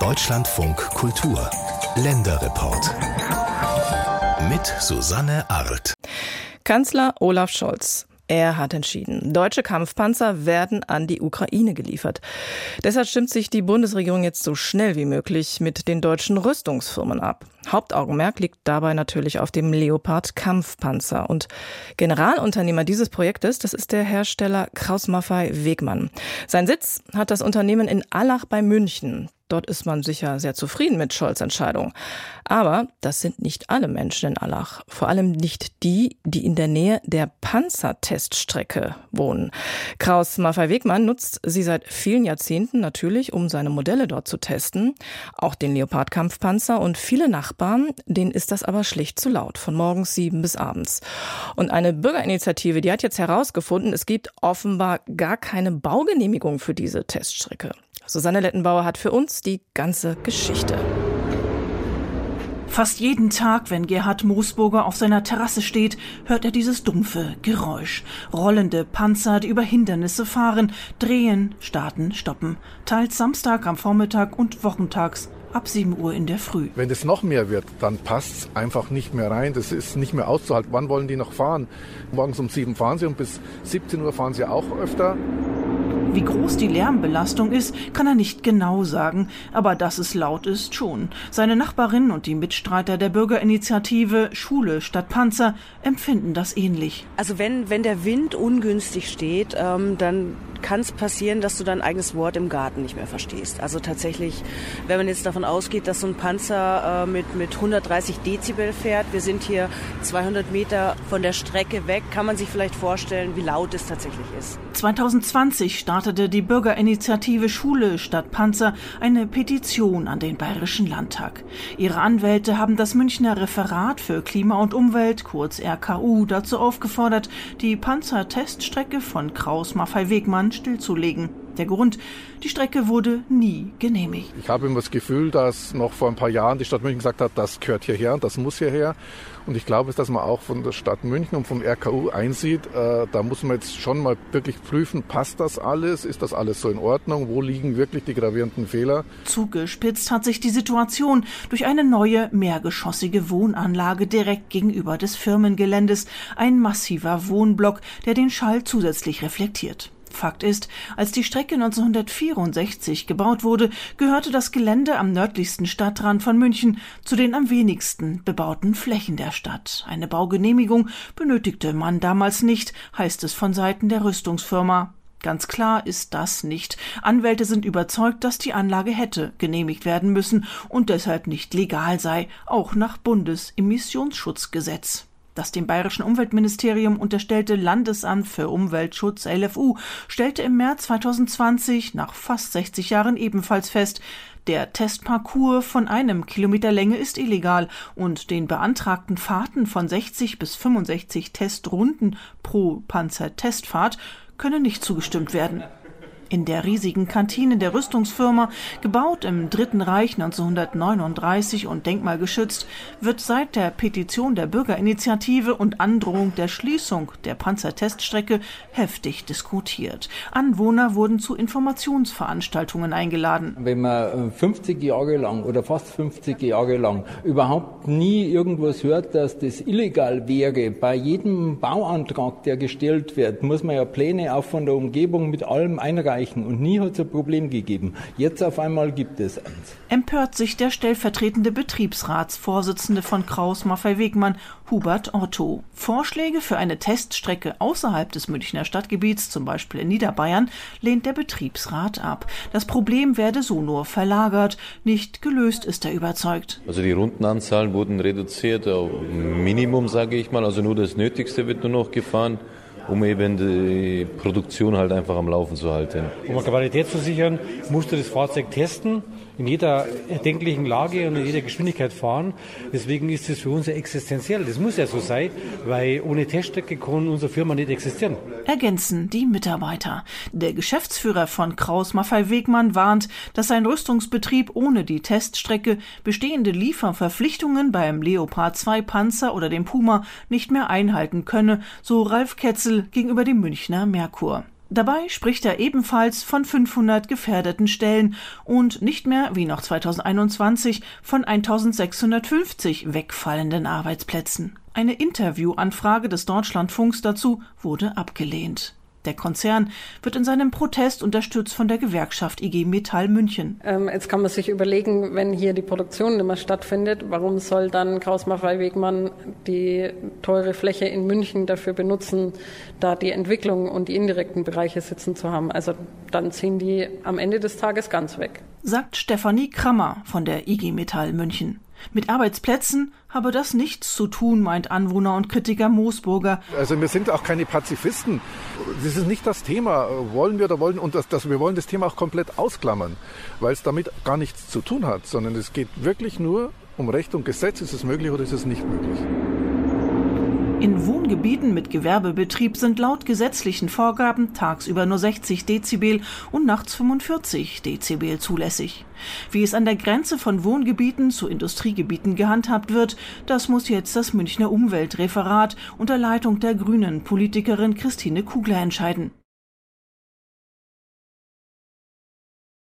Deutschlandfunk Kultur. Länderreport. Mit Susanne Arlt. Kanzler Olaf Scholz er hat entschieden, deutsche Kampfpanzer werden an die Ukraine geliefert. Deshalb stimmt sich die Bundesregierung jetzt so schnell wie möglich mit den deutschen Rüstungsfirmen ab. Hauptaugenmerk liegt dabei natürlich auf dem Leopard Kampfpanzer. Und Generalunternehmer dieses Projektes, das ist der Hersteller Kraus-Maffei Wegmann. Sein Sitz hat das Unternehmen in Allach bei München. Dort ist man sicher sehr zufrieden mit Scholz Entscheidung. Aber das sind nicht alle Menschen in Allach. Vor allem nicht die, die in der Nähe der Panzerteststrecke wohnen. Kraus Maffei Wegmann nutzt sie seit vielen Jahrzehnten natürlich, um seine Modelle dort zu testen. Auch den Leopard-Kampfpanzer und viele Nachbarn, denen ist das aber schlicht zu laut, von morgens sieben bis abends. Und eine Bürgerinitiative, die hat jetzt herausgefunden, es gibt offenbar gar keine Baugenehmigung für diese Teststrecke. Susanne Lettenbauer hat für uns die ganze Geschichte. Fast jeden Tag, wenn Gerhard Moosburger auf seiner Terrasse steht, hört er dieses dumpfe Geräusch. Rollende Panzer, die über Hindernisse fahren, drehen, starten, stoppen. Teils Samstag am Vormittag und wochentags ab 7 Uhr in der Früh. Wenn es noch mehr wird, dann passt es einfach nicht mehr rein. Das ist nicht mehr auszuhalten. Wann wollen die noch fahren? Morgens um 7 fahren sie und bis 17 Uhr fahren sie auch öfter. Wie groß die Lärmbelastung ist, kann er nicht genau sagen, aber dass es laut ist schon. Seine Nachbarin und die Mitstreiter der Bürgerinitiative Schule statt Panzer empfinden das ähnlich. Also wenn, wenn der Wind ungünstig steht, ähm, dann kann es passieren, dass du dein eigenes Wort im Garten nicht mehr verstehst. Also tatsächlich, wenn man jetzt davon ausgeht, dass so ein Panzer äh, mit, mit 130 Dezibel fährt, wir sind hier 200 Meter von der Strecke weg, kann man sich vielleicht vorstellen, wie laut es tatsächlich ist. 2020 startete die Bürgerinitiative Schule statt Panzer eine Petition an den Bayerischen Landtag. Ihre Anwälte haben das Münchner Referat für Klima und Umwelt, kurz RKU, dazu aufgefordert, die Panzerteststrecke von Kraus-Maffei-Wegmann stillzulegen. Der Grund, die Strecke wurde nie genehmigt. Ich habe immer das Gefühl, dass noch vor ein paar Jahren die Stadt München gesagt hat, das gehört hierher und das muss hierher. Und ich glaube, dass man auch von der Stadt München und vom RKU einsieht, äh, da muss man jetzt schon mal wirklich prüfen, passt das alles? Ist das alles so in Ordnung? Wo liegen wirklich die gravierenden Fehler? Zugespitzt hat sich die Situation durch eine neue mehrgeschossige Wohnanlage direkt gegenüber des Firmengeländes. Ein massiver Wohnblock, der den Schall zusätzlich reflektiert. Fakt ist, als die Strecke 1964 gebaut wurde, gehörte das Gelände am nördlichsten Stadtrand von München zu den am wenigsten bebauten Flächen der Stadt. Eine Baugenehmigung benötigte man damals nicht, heißt es von Seiten der Rüstungsfirma. Ganz klar ist das nicht. Anwälte sind überzeugt, dass die Anlage hätte genehmigt werden müssen und deshalb nicht legal sei, auch nach Bundesemissionsschutzgesetz. Das dem bayerischen Umweltministerium unterstellte Landesamt für Umweltschutz LFU stellte im März 2020 nach fast 60 Jahren ebenfalls fest, der Testparcours von einem Kilometer Länge ist illegal und den beantragten Fahrten von 60 bis 65 Testrunden pro Panzertestfahrt könne nicht zugestimmt werden. In der riesigen Kantine der Rüstungsfirma, gebaut im Dritten Reich 1939 und denkmalgeschützt, wird seit der Petition der Bürgerinitiative und Androhung der Schließung der Panzerteststrecke heftig diskutiert. Anwohner wurden zu Informationsveranstaltungen eingeladen. Wenn man 50 äh, Jahre lang oder fast 50 Jahre lang überhaupt nie irgendwas hört, dass das illegal wäre, bei jedem Bauantrag, der gestellt wird, muss man ja Pläne auch von der Umgebung mit allem einreichen erreichen und nie hat es ein Problem gegeben. Jetzt auf einmal gibt es eins. Empört sich der stellvertretende Betriebsratsvorsitzende von Kraus Maffei Wegmann, Hubert Otto. Vorschläge für eine Teststrecke außerhalb des Münchner Stadtgebiets, zum Beispiel in Niederbayern, lehnt der Betriebsrat ab. Das Problem werde so nur verlagert, nicht gelöst ist er überzeugt. Also die Rundenanzahlen wurden reduziert, auf Minimum sage ich mal, also nur das Nötigste wird nur noch gefahren um eben die Produktion halt einfach am Laufen zu halten. Um Qualität zu sichern, musst du das Fahrzeug testen in jeder erdenklichen Lage und in jeder Geschwindigkeit fahren. Deswegen ist es für uns ja existenziell. Das muss ja so sein, weil ohne Teststrecke kann unsere Firma nicht existieren. Ergänzen die Mitarbeiter. Der Geschäftsführer von Kraus Maffei Wegmann warnt, dass sein Rüstungsbetrieb ohne die Teststrecke bestehende Lieferverpflichtungen beim Leopard 2 Panzer oder dem Puma nicht mehr einhalten könne, so Ralf Ketzel gegenüber dem Münchner Merkur. Dabei spricht er ebenfalls von 500 gefährdeten Stellen und nicht mehr wie noch 2021 von 1650 wegfallenden Arbeitsplätzen. Eine Interviewanfrage des Deutschlandfunks dazu wurde abgelehnt. Der Konzern wird in seinem Protest unterstützt von der Gewerkschaft IG Metall München. Ähm, jetzt kann man sich überlegen, wenn hier die Produktion nicht mehr stattfindet, warum soll dann Kraus Maffei Wegmann die teure Fläche in München dafür benutzen, da die Entwicklung und die indirekten Bereiche sitzen zu haben? Also dann ziehen die am Ende des Tages ganz weg. Sagt Stefanie Krammer von der IG Metall München. Mit Arbeitsplätzen habe das nichts zu tun, meint Anwohner und Kritiker Moosburger. Also wir sind auch keine Pazifisten. Das ist nicht das Thema. Wollen wir oder wollen und das, das, wir wollen das Thema auch komplett ausklammern, weil es damit gar nichts zu tun hat, sondern es geht wirklich nur um Recht und Gesetz. Ist es möglich oder ist es nicht möglich? In Wohngebieten mit Gewerbebetrieb sind laut gesetzlichen Vorgaben tagsüber nur 60 Dezibel und nachts 45 Dezibel zulässig. Wie es an der Grenze von Wohngebieten zu Industriegebieten gehandhabt wird, das muss jetzt das Münchner Umweltreferat unter Leitung der grünen Politikerin Christine Kugler entscheiden.